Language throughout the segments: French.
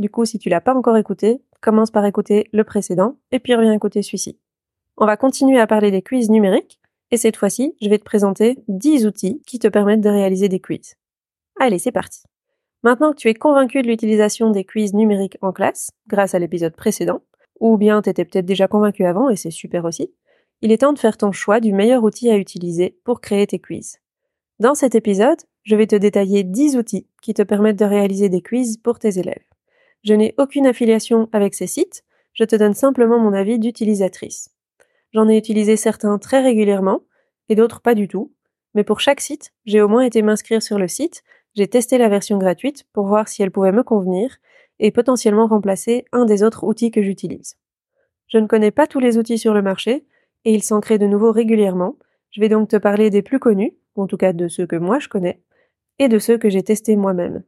Du coup, si tu l'as pas encore écouté, commence par écouter le précédent et puis reviens écouter celui-ci. On va continuer à parler des quiz numériques et cette fois-ci, je vais te présenter 10 outils qui te permettent de réaliser des quiz. Allez, c'est parti. Maintenant que tu es convaincu de l'utilisation des quiz numériques en classe, grâce à l'épisode précédent, ou bien t'étais peut-être déjà convaincu avant et c'est super aussi, il est temps de faire ton choix du meilleur outil à utiliser pour créer tes quiz. Dans cet épisode, je vais te détailler 10 outils qui te permettent de réaliser des quiz pour tes élèves. Je n'ai aucune affiliation avec ces sites, je te donne simplement mon avis d'utilisatrice. J'en ai utilisé certains très régulièrement et d'autres pas du tout, mais pour chaque site, j'ai au moins été m'inscrire sur le site, j'ai testé la version gratuite pour voir si elle pouvait me convenir et potentiellement remplacer un des autres outils que j'utilise. Je ne connais pas tous les outils sur le marché et ils s'en créent de nouveau régulièrement. Je vais donc te parler des plus connus, en tout cas de ceux que moi je connais, et de ceux que j'ai testés moi-même.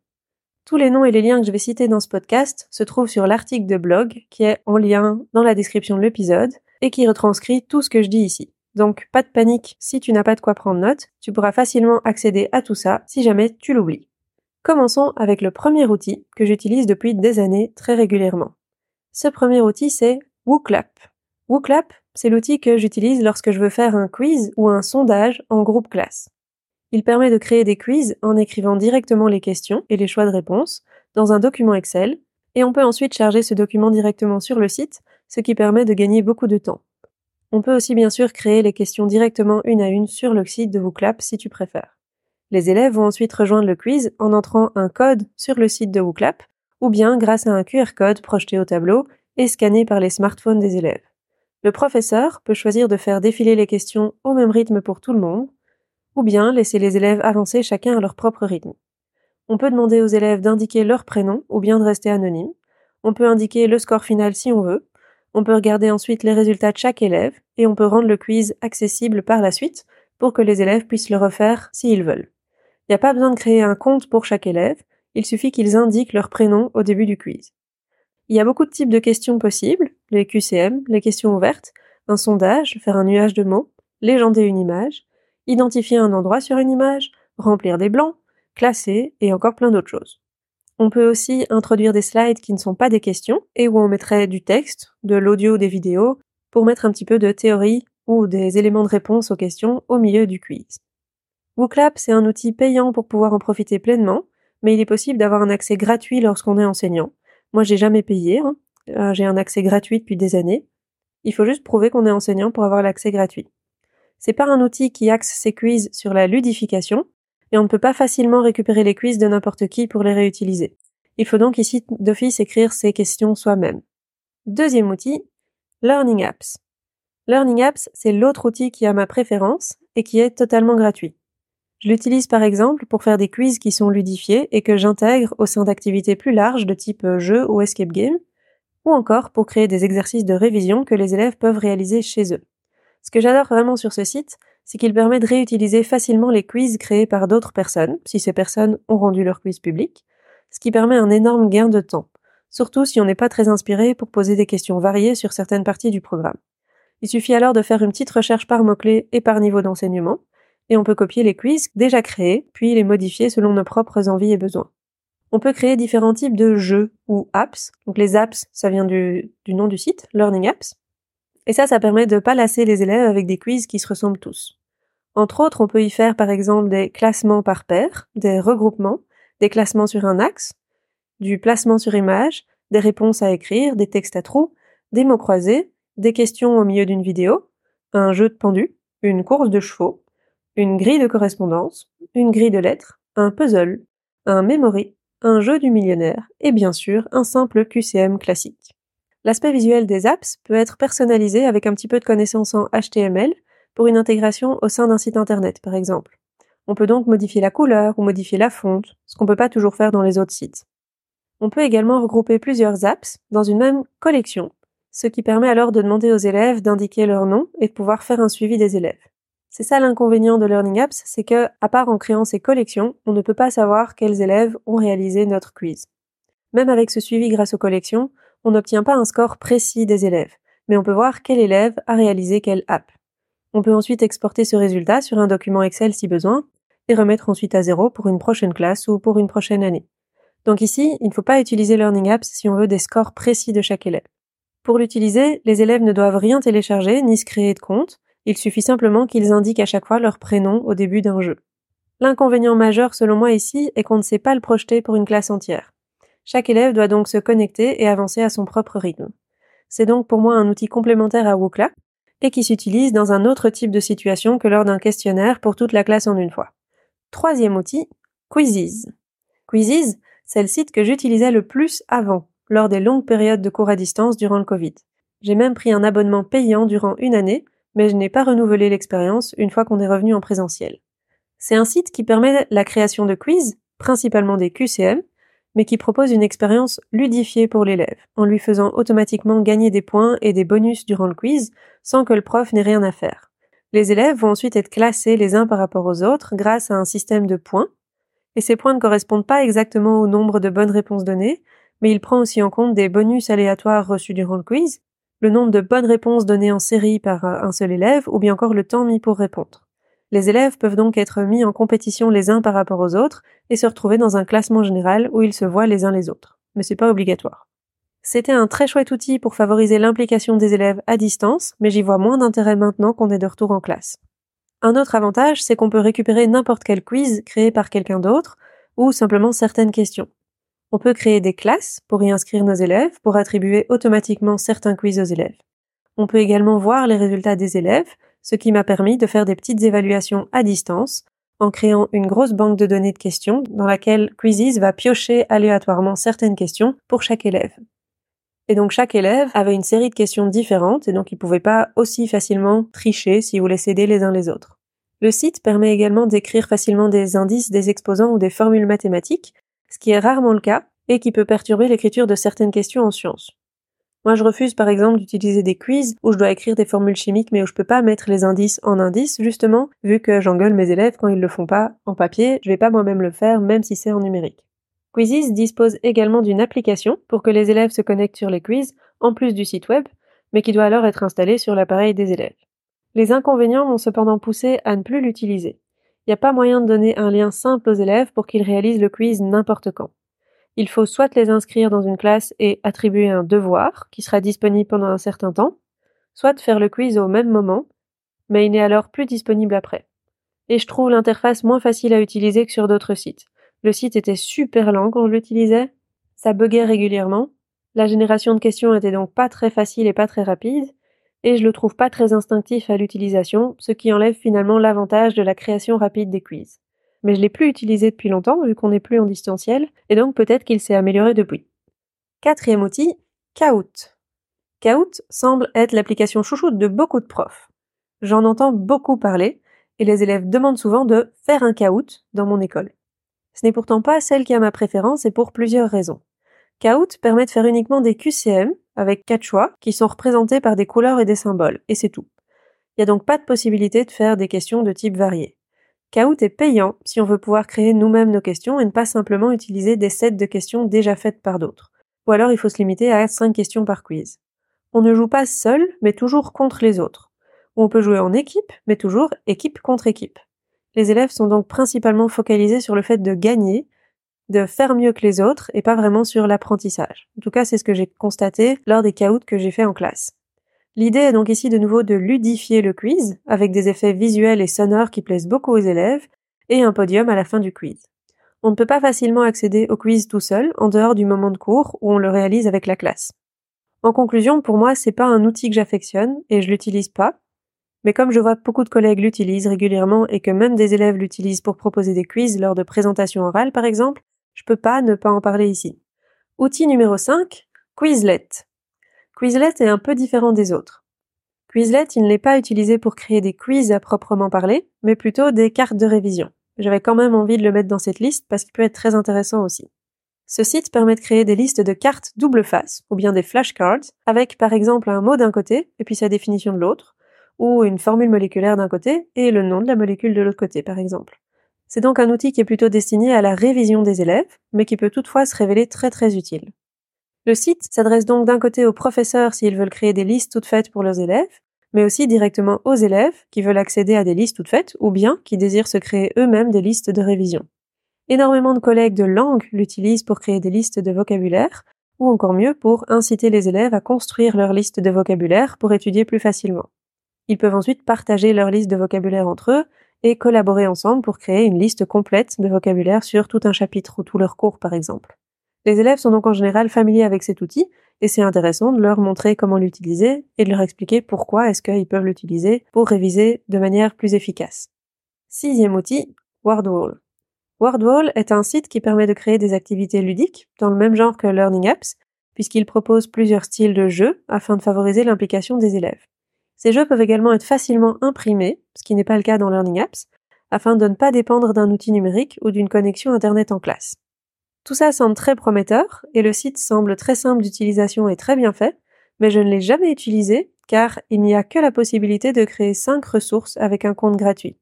Tous les noms et les liens que je vais citer dans ce podcast se trouvent sur l'article de blog qui est en lien dans la description de l'épisode et qui retranscrit tout ce que je dis ici. Donc pas de panique si tu n'as pas de quoi prendre note, tu pourras facilement accéder à tout ça si jamais tu l'oublies. Commençons avec le premier outil que j'utilise depuis des années très régulièrement. Ce premier outil c'est WooClap. WooClap, c'est l'outil que j'utilise lorsque je veux faire un quiz ou un sondage en groupe classe. Il permet de créer des quiz en écrivant directement les questions et les choix de réponse dans un document Excel, et on peut ensuite charger ce document directement sur le site, ce qui permet de gagner beaucoup de temps. On peut aussi bien sûr créer les questions directement une à une sur le site de WooClap si tu préfères. Les élèves vont ensuite rejoindre le quiz en entrant un code sur le site de WooClap, ou bien grâce à un QR code projeté au tableau et scanné par les smartphones des élèves. Le professeur peut choisir de faire défiler les questions au même rythme pour tout le monde, ou bien laisser les élèves avancer chacun à leur propre rythme. On peut demander aux élèves d'indiquer leur prénom ou bien de rester anonyme. On peut indiquer le score final si on veut. On peut regarder ensuite les résultats de chaque élève et on peut rendre le quiz accessible par la suite pour que les élèves puissent le refaire s'ils veulent. Il n'y a pas besoin de créer un compte pour chaque élève, il suffit qu'ils indiquent leur prénom au début du quiz. Il y a beaucoup de types de questions possibles, les QCM, les questions ouvertes, un sondage, faire un nuage de mots, légender une image, identifier un endroit sur une image, remplir des blancs, classer et encore plein d'autres choses. On peut aussi introduire des slides qui ne sont pas des questions et où on mettrait du texte, de l'audio ou des vidéos pour mettre un petit peu de théorie ou des éléments de réponse aux questions au milieu du quiz. WooClap, c'est un outil payant pour pouvoir en profiter pleinement, mais il est possible d'avoir un accès gratuit lorsqu'on est enseignant. Moi, j'ai jamais payé, hein. euh, j'ai un accès gratuit depuis des années. Il faut juste prouver qu'on est enseignant pour avoir l'accès gratuit. C'est pas un outil qui axe ses quiz sur la ludification, et on ne peut pas facilement récupérer les quiz de n'importe qui pour les réutiliser. Il faut donc ici d'office écrire ses questions soi-même. Deuxième outil, Learning Apps. Learning Apps, c'est l'autre outil qui a ma préférence et qui est totalement gratuit. Je l'utilise par exemple pour faire des quiz qui sont ludifiés et que j'intègre au sein d'activités plus larges de type jeu ou escape game, ou encore pour créer des exercices de révision que les élèves peuvent réaliser chez eux. Ce que j'adore vraiment sur ce site, c'est qu'il permet de réutiliser facilement les quiz créés par d'autres personnes, si ces personnes ont rendu leur quiz public, ce qui permet un énorme gain de temps, surtout si on n'est pas très inspiré pour poser des questions variées sur certaines parties du programme. Il suffit alors de faire une petite recherche par mots-clés et par niveau d'enseignement, et on peut copier les quiz déjà créés, puis les modifier selon nos propres envies et besoins. On peut créer différents types de jeux ou apps. Donc les apps, ça vient du nom du site, Learning Apps. Et ça, ça permet de pas lasser les élèves avec des quiz qui se ressemblent tous. Entre autres, on peut y faire par exemple des classements par paire, des regroupements, des classements sur un axe, du placement sur image, des réponses à écrire, des textes à trous, des mots croisés, des questions au milieu d'une vidéo, un jeu de pendu, une course de chevaux, une grille de correspondance, une grille de lettres, un puzzle, un memory, un jeu du millionnaire et bien sûr un simple QCM classique. L'aspect visuel des apps peut être personnalisé avec un petit peu de connaissance en HTML pour une intégration au sein d'un site internet, par exemple. On peut donc modifier la couleur ou modifier la fonte, ce qu'on peut pas toujours faire dans les autres sites. On peut également regrouper plusieurs apps dans une même collection, ce qui permet alors de demander aux élèves d'indiquer leur nom et de pouvoir faire un suivi des élèves. C'est ça l'inconvénient de Learning Apps, c'est que, à part en créant ces collections, on ne peut pas savoir quels élèves ont réalisé notre quiz. Même avec ce suivi grâce aux collections, on n'obtient pas un score précis des élèves, mais on peut voir quel élève a réalisé quelle app. On peut ensuite exporter ce résultat sur un document Excel si besoin, et remettre ensuite à zéro pour une prochaine classe ou pour une prochaine année. Donc ici, il ne faut pas utiliser Learning Apps si on veut des scores précis de chaque élève. Pour l'utiliser, les élèves ne doivent rien télécharger ni se créer de compte, il suffit simplement qu'ils indiquent à chaque fois leur prénom au début d'un jeu. L'inconvénient majeur selon moi ici est qu'on ne sait pas le projeter pour une classe entière. Chaque élève doit donc se connecter et avancer à son propre rythme. C'est donc pour moi un outil complémentaire à Wooclap et qui s'utilise dans un autre type de situation que lors d'un questionnaire pour toute la classe en une fois. Troisième outil, Quizzes. Quizzes, c'est le site que j'utilisais le plus avant, lors des longues périodes de cours à distance durant le Covid. J'ai même pris un abonnement payant durant une année mais je n'ai pas renouvelé l'expérience une fois qu'on est revenu en présentiel. C'est un site qui permet la création de quiz, principalement des QCM, mais qui propose une expérience ludifiée pour l'élève, en lui faisant automatiquement gagner des points et des bonus durant le quiz, sans que le prof n'ait rien à faire. Les élèves vont ensuite être classés les uns par rapport aux autres grâce à un système de points, et ces points ne correspondent pas exactement au nombre de bonnes réponses données, mais il prend aussi en compte des bonus aléatoires reçus durant le quiz, le nombre de bonnes réponses données en série par euh, un seul élève, ou bien encore le temps mis pour répondre. Les élèves peuvent donc être mis en compétition les uns par rapport aux autres et se retrouver dans un classement général où ils se voient les uns les autres. Mais c'est pas obligatoire. C'était un très chouette outil pour favoriser l'implication des élèves à distance, mais j'y vois moins d'intérêt maintenant qu'on est de retour en classe. Un autre avantage, c'est qu'on peut récupérer n'importe quel quiz créé par quelqu'un d'autre, ou simplement certaines questions. On peut créer des classes pour y inscrire nos élèves, pour attribuer automatiquement certains quiz aux élèves. On peut également voir les résultats des élèves, ce qui m'a permis de faire des petites évaluations à distance, en créant une grosse banque de données de questions dans laquelle Quizzes va piocher aléatoirement certaines questions pour chaque élève. Et donc chaque élève avait une série de questions différentes et donc il pouvait pas aussi facilement tricher si vous voulait s'aider les uns les autres. Le site permet également d'écrire facilement des indices, des exposants ou des formules mathématiques ce qui est rarement le cas et qui peut perturber l'écriture de certaines questions en sciences. Moi, je refuse par exemple d'utiliser des quiz où je dois écrire des formules chimiques mais où je peux pas mettre les indices en indices, justement, vu que j'engueule mes élèves quand ils le font pas en papier, je vais pas moi-même le faire, même si c'est en numérique. Quizzes dispose également d'une application pour que les élèves se connectent sur les quiz, en plus du site web, mais qui doit alors être installée sur l'appareil des élèves. Les inconvénients m'ont cependant poussé à ne plus l'utiliser. Il n'y a pas moyen de donner un lien simple aux élèves pour qu'ils réalisent le quiz n'importe quand. Il faut soit les inscrire dans une classe et attribuer un devoir qui sera disponible pendant un certain temps, soit faire le quiz au même moment, mais il n'est alors plus disponible après. Et je trouve l'interface moins facile à utiliser que sur d'autres sites. Le site était super lent quand je l'utilisais, ça buguait régulièrement, la génération de questions était donc pas très facile et pas très rapide, et je le trouve pas très instinctif à l'utilisation, ce qui enlève finalement l'avantage de la création rapide des quiz. Mais je l'ai plus utilisé depuis longtemps vu qu'on n'est plus en distanciel, et donc peut-être qu'il s'est amélioré depuis. Quatrième outil, Kahoot. Kahoot semble être l'application chouchoute de beaucoup de profs. J'en entends beaucoup parler, et les élèves demandent souvent de faire un Kahoot dans mon école. Ce n'est pourtant pas celle qui a ma préférence et pour plusieurs raisons. Kahoot permet de faire uniquement des QCM, avec quatre choix, qui sont représentés par des couleurs et des symboles, et c'est tout. Il n'y a donc pas de possibilité de faire des questions de type varié. Kahoot est payant si on veut pouvoir créer nous-mêmes nos questions et ne pas simplement utiliser des sets de questions déjà faites par d'autres. Ou alors il faut se limiter à 5 questions par quiz. On ne joue pas seul, mais toujours contre les autres. Ou on peut jouer en équipe, mais toujours équipe contre équipe. Les élèves sont donc principalement focalisés sur le fait de gagner de faire mieux que les autres et pas vraiment sur l'apprentissage. En tout cas, c'est ce que j'ai constaté lors des caouts que j'ai fait en classe. L'idée est donc ici de nouveau de ludifier le quiz avec des effets visuels et sonores qui plaisent beaucoup aux élèves et un podium à la fin du quiz. On ne peut pas facilement accéder au quiz tout seul en dehors du moment de cours où on le réalise avec la classe. En conclusion, pour moi, c'est pas un outil que j'affectionne et je l'utilise pas. Mais comme je vois que beaucoup de collègues l'utilisent régulièrement et que même des élèves l'utilisent pour proposer des quiz lors de présentations orales par exemple, je peux pas ne pas en parler ici. Outil numéro 5, Quizlet. Quizlet est un peu différent des autres. Quizlet, il n'est pas utilisé pour créer des quiz à proprement parler, mais plutôt des cartes de révision. J'avais quand même envie de le mettre dans cette liste parce qu'il peut être très intéressant aussi. Ce site permet de créer des listes de cartes double face, ou bien des flashcards, avec par exemple un mot d'un côté et puis sa définition de l'autre, ou une formule moléculaire d'un côté et le nom de la molécule de l'autre côté par exemple. C'est donc un outil qui est plutôt destiné à la révision des élèves, mais qui peut toutefois se révéler très très utile. Le site s'adresse donc d'un côté aux professeurs s'ils veulent créer des listes toutes faites pour leurs élèves, mais aussi directement aux élèves qui veulent accéder à des listes toutes faites ou bien qui désirent se créer eux-mêmes des listes de révision. Énormément de collègues de langue l'utilisent pour créer des listes de vocabulaire, ou encore mieux pour inciter les élèves à construire leur liste de vocabulaire pour étudier plus facilement. Ils peuvent ensuite partager leur liste de vocabulaire entre eux et collaborer ensemble pour créer une liste complète de vocabulaire sur tout un chapitre ou tout leur cours par exemple. Les élèves sont donc en général familiers avec cet outil et c'est intéressant de leur montrer comment l'utiliser et de leur expliquer pourquoi est-ce qu'ils peuvent l'utiliser pour réviser de manière plus efficace. Sixième outil, WordWall. WordWall est un site qui permet de créer des activités ludiques dans le même genre que Learning Apps, puisqu'il propose plusieurs styles de jeux afin de favoriser l'implication des élèves. Ces jeux peuvent également être facilement imprimés, ce qui n'est pas le cas dans Learning Apps, afin de ne pas dépendre d'un outil numérique ou d'une connexion Internet en classe. Tout ça semble très prometteur et le site semble très simple d'utilisation et très bien fait, mais je ne l'ai jamais utilisé car il n'y a que la possibilité de créer 5 ressources avec un compte gratuit.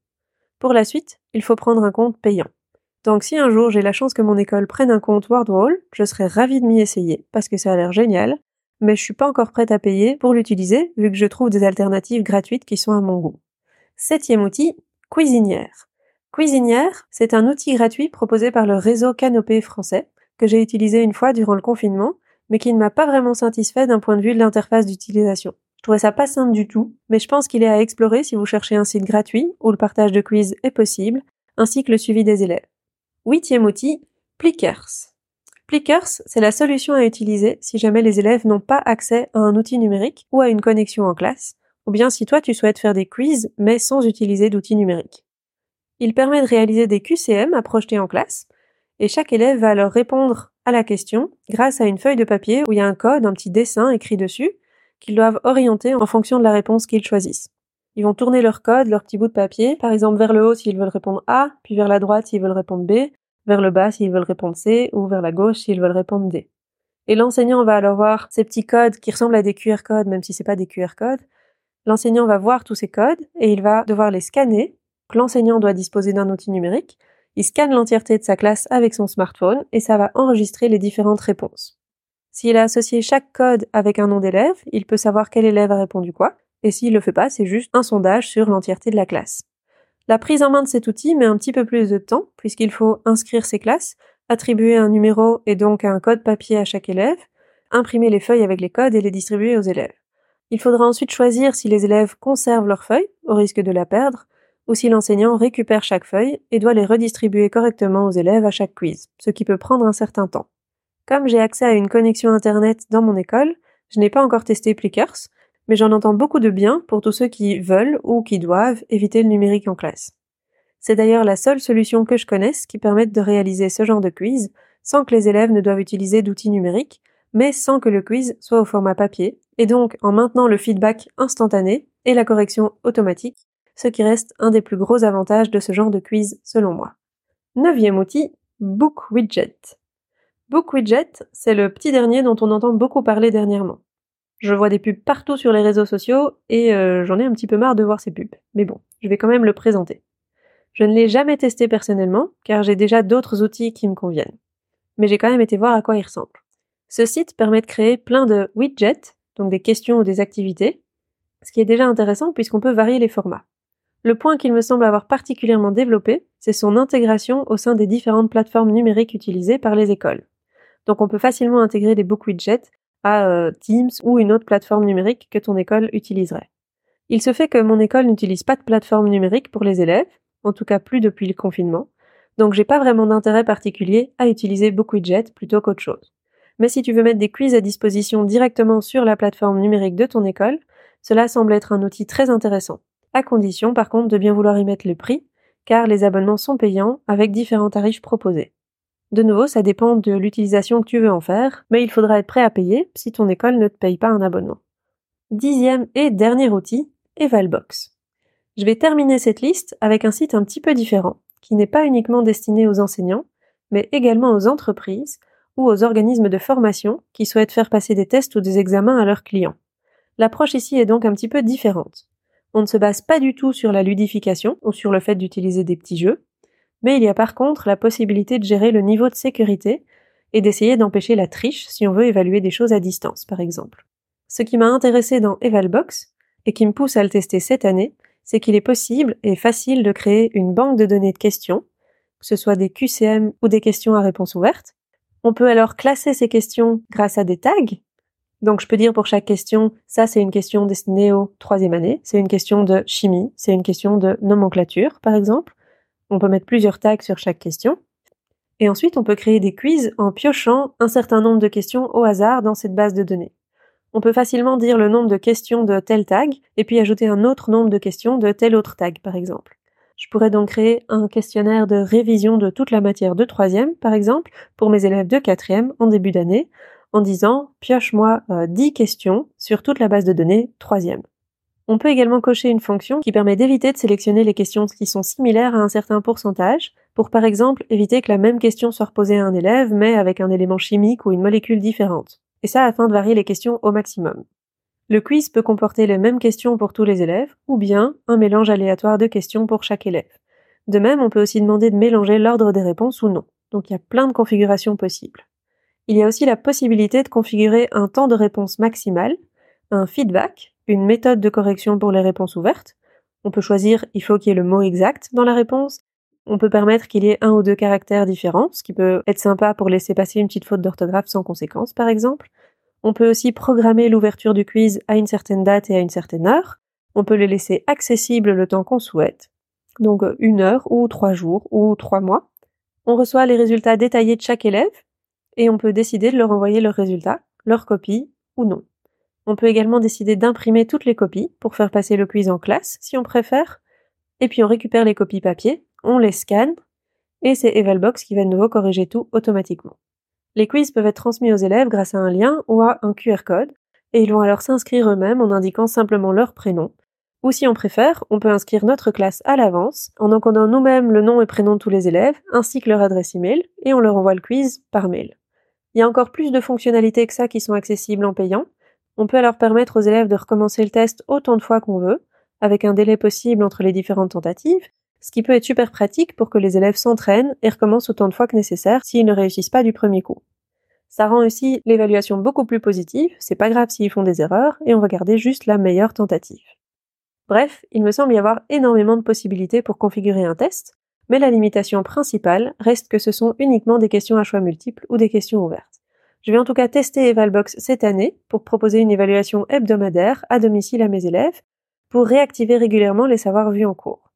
Pour la suite, il faut prendre un compte payant. Donc si un jour j'ai la chance que mon école prenne un compte WordWall, je serais ravie de m'y essayer parce que ça a l'air génial, mais je suis pas encore prête à payer pour l'utiliser vu que je trouve des alternatives gratuites qui sont à mon goût. Septième outil, Cuisinière. Cuisinière, c'est un outil gratuit proposé par le réseau Canopé français, que j'ai utilisé une fois durant le confinement, mais qui ne m'a pas vraiment satisfait d'un point de vue de l'interface d'utilisation. Je trouvais ça pas simple du tout, mais je pense qu'il est à explorer si vous cherchez un site gratuit où le partage de quiz est possible, ainsi que le suivi des élèves. Huitième outil, Plickers. Plickers, c'est la solution à utiliser si jamais les élèves n'ont pas accès à un outil numérique ou à une connexion en classe, ou bien si toi tu souhaites faire des quiz mais sans utiliser d'outils numériques. Il permet de réaliser des QCM à projeter en classe, et chaque élève va alors répondre à la question grâce à une feuille de papier où il y a un code, un petit dessin écrit dessus, qu'ils doivent orienter en fonction de la réponse qu'ils choisissent. Ils vont tourner leur code, leur petit bout de papier, par exemple vers le haut s'ils veulent répondre A, puis vers la droite s'ils veulent répondre B, vers le bas s'ils veulent répondre C, ou vers la gauche s'ils veulent répondre D. Et l'enseignant va alors voir ces petits codes qui ressemblent à des QR codes, même si c'est pas des QR codes. L'enseignant va voir tous ces codes et il va devoir les scanner l'enseignant doit disposer d'un outil numérique, il scanne l'entièreté de sa classe avec son smartphone et ça va enregistrer les différentes réponses. S'il a associé chaque code avec un nom d'élève, il peut savoir quel élève a répondu quoi, et s'il le fait pas, c'est juste un sondage sur l'entièreté de la classe. La prise en main de cet outil met un petit peu plus de temps, puisqu'il faut inscrire ses classes, attribuer un numéro et donc un code papier à chaque élève, imprimer les feuilles avec les codes et les distribuer aux élèves. Il faudra ensuite choisir si les élèves conservent leurs feuilles, au risque de la perdre, ou si l'enseignant récupère chaque feuille et doit les redistribuer correctement aux élèves à chaque quiz, ce qui peut prendre un certain temps. Comme j'ai accès à une connexion Internet dans mon école, je n'ai pas encore testé Plickers, mais j'en entends beaucoup de bien pour tous ceux qui veulent ou qui doivent éviter le numérique en classe. C'est d'ailleurs la seule solution que je connaisse qui permette de réaliser ce genre de quiz sans que les élèves ne doivent utiliser d'outils numériques, mais sans que le quiz soit au format papier, et donc en maintenant le feedback instantané et la correction automatique, ce qui reste un des plus gros avantages de ce genre de quiz selon moi. Neuvième outil, Book Widget. Book Widget, c'est le petit dernier dont on entend beaucoup parler dernièrement. Je vois des pubs partout sur les réseaux sociaux et euh, j'en ai un petit peu marre de voir ces pubs. Mais bon, je vais quand même le présenter. Je ne l'ai jamais testé personnellement car j'ai déjà d'autres outils qui me conviennent. Mais j'ai quand même été voir à quoi il ressemble. Ce site permet de créer plein de widgets, donc des questions ou des activités, ce qui est déjà intéressant puisqu'on peut varier les formats. Le point qu'il me semble avoir particulièrement développé, c'est son intégration au sein des différentes plateformes numériques utilisées par les écoles. Donc on peut facilement intégrer des book widgets à euh, Teams ou une autre plateforme numérique que ton école utiliserait. Il se fait que mon école n'utilise pas de plateforme numérique pour les élèves, en tout cas plus depuis le confinement, donc j'ai pas vraiment d'intérêt particulier à utiliser BookWidget plutôt qu'autre chose. Mais si tu veux mettre des quiz à disposition directement sur la plateforme numérique de ton école, cela semble être un outil très intéressant à condition par contre de bien vouloir y mettre le prix, car les abonnements sont payants avec différents tarifs proposés. De nouveau, ça dépend de l'utilisation que tu veux en faire, mais il faudra être prêt à payer si ton école ne te paye pas un abonnement. Dixième et dernier outil, Evalbox. Je vais terminer cette liste avec un site un petit peu différent, qui n'est pas uniquement destiné aux enseignants, mais également aux entreprises, ou aux organismes de formation qui souhaitent faire passer des tests ou des examens à leurs clients. L'approche ici est donc un petit peu différente. On ne se base pas du tout sur la ludification ou sur le fait d'utiliser des petits jeux, mais il y a par contre la possibilité de gérer le niveau de sécurité et d'essayer d'empêcher la triche si on veut évaluer des choses à distance, par exemple. Ce qui m'a intéressé dans Evalbox, et qui me pousse à le tester cette année, c'est qu'il est possible et facile de créer une banque de données de questions, que ce soit des QCM ou des questions à réponse ouverte. On peut alors classer ces questions grâce à des tags. Donc je peux dire pour chaque question, ça c'est une question destinée aux troisième année, c'est une question de chimie, c'est une question de nomenclature par exemple. On peut mettre plusieurs tags sur chaque question. Et ensuite, on peut créer des quiz en piochant un certain nombre de questions au hasard dans cette base de données. On peut facilement dire le nombre de questions de tel tag et puis ajouter un autre nombre de questions de tel autre tag, par exemple. Je pourrais donc créer un questionnaire de révision de toute la matière de troisième, par exemple, pour mes élèves de quatrième en début d'année, en disant pioche-moi 10 euh, questions sur toute la base de données troisième. On peut également cocher une fonction qui permet d'éviter de sélectionner les questions qui sont similaires à un certain pourcentage, pour par exemple éviter que la même question soit reposée à un élève mais avec un élément chimique ou une molécule différente. Et ça afin de varier les questions au maximum. Le quiz peut comporter les mêmes questions pour tous les élèves, ou bien un mélange aléatoire de questions pour chaque élève. De même, on peut aussi demander de mélanger l'ordre des réponses ou non. Donc il y a plein de configurations possibles. Il y a aussi la possibilité de configurer un temps de réponse maximal, un feedback, une méthode de correction pour les réponses ouvertes. On peut choisir il faut qu'il y ait le mot exact dans la réponse. On peut permettre qu'il y ait un ou deux caractères différents, ce qui peut être sympa pour laisser passer une petite faute d'orthographe sans conséquence, par exemple. On peut aussi programmer l'ouverture du quiz à une certaine date et à une certaine heure. On peut les laisser accessibles le temps qu'on souhaite. Donc une heure ou trois jours ou trois mois. On reçoit les résultats détaillés de chaque élève et on peut décider de leur envoyer leurs résultats, leurs copies ou non. On peut également décider d'imprimer toutes les copies pour faire passer le quiz en classe si on préfère. Et puis on récupère les copies papier, on les scanne, et c'est Evalbox qui va de nouveau corriger tout automatiquement. Les quiz peuvent être transmis aux élèves grâce à un lien ou à un QR code, et ils vont alors s'inscrire eux-mêmes en indiquant simplement leur prénom. Ou si on préfère, on peut inscrire notre classe à l'avance en encodant nous-mêmes le nom et prénom de tous les élèves, ainsi que leur adresse email, et on leur envoie le quiz par mail. Il y a encore plus de fonctionnalités que ça qui sont accessibles en payant, on peut alors permettre aux élèves de recommencer le test autant de fois qu'on veut, avec un délai possible entre les différentes tentatives, ce qui peut être super pratique pour que les élèves s'entraînent et recommencent autant de fois que nécessaire s'ils ne réussissent pas du premier coup. Ça rend aussi l'évaluation beaucoup plus positive, c'est pas grave s'ils font des erreurs, et on va garder juste la meilleure tentative. Bref, il me semble y avoir énormément de possibilités pour configurer un test, mais la limitation principale reste que ce sont uniquement des questions à choix multiples ou des questions ouvertes. Je vais en tout cas tester Evalbox cette année pour proposer une évaluation hebdomadaire à domicile à mes élèves pour réactiver régulièrement les savoirs vus en cours.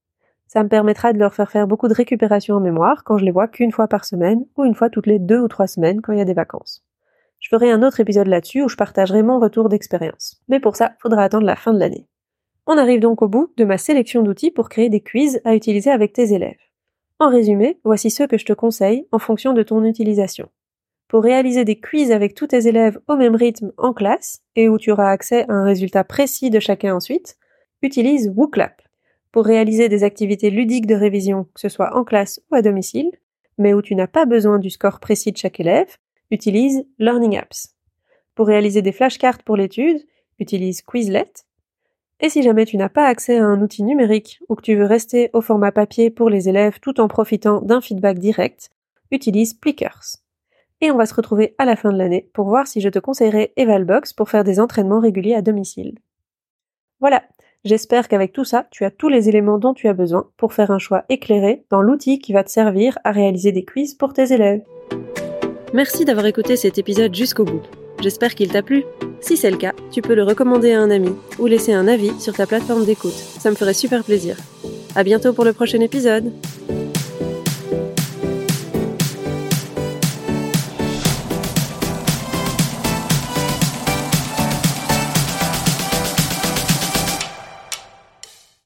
Ça me permettra de leur faire faire beaucoup de récupération en mémoire quand je les vois qu'une fois par semaine ou une fois toutes les deux ou trois semaines quand il y a des vacances. Je ferai un autre épisode là-dessus où je partagerai mon retour d'expérience. Mais pour ça, faudra attendre la fin de l'année. On arrive donc au bout de ma sélection d'outils pour créer des quiz à utiliser avec tes élèves. En résumé, voici ceux que je te conseille en fonction de ton utilisation pour réaliser des quiz avec tous tes élèves au même rythme en classe et où tu auras accès à un résultat précis de chacun ensuite, utilise WooClap. Pour réaliser des activités ludiques de révision, que ce soit en classe ou à domicile, mais où tu n'as pas besoin du score précis de chaque élève, utilise Learning Apps. Pour réaliser des flashcards pour l'étude, utilise Quizlet. Et si jamais tu n'as pas accès à un outil numérique ou que tu veux rester au format papier pour les élèves tout en profitant d'un feedback direct, utilise Plickers et on va se retrouver à la fin de l'année pour voir si je te conseillerais Evalbox pour faire des entraînements réguliers à domicile. Voilà, j'espère qu'avec tout ça, tu as tous les éléments dont tu as besoin pour faire un choix éclairé dans l'outil qui va te servir à réaliser des quiz pour tes élèves. Merci d'avoir écouté cet épisode jusqu'au bout. J'espère qu'il t'a plu. Si c'est le cas, tu peux le recommander à un ami ou laisser un avis sur ta plateforme d'écoute. Ça me ferait super plaisir. À bientôt pour le prochain épisode.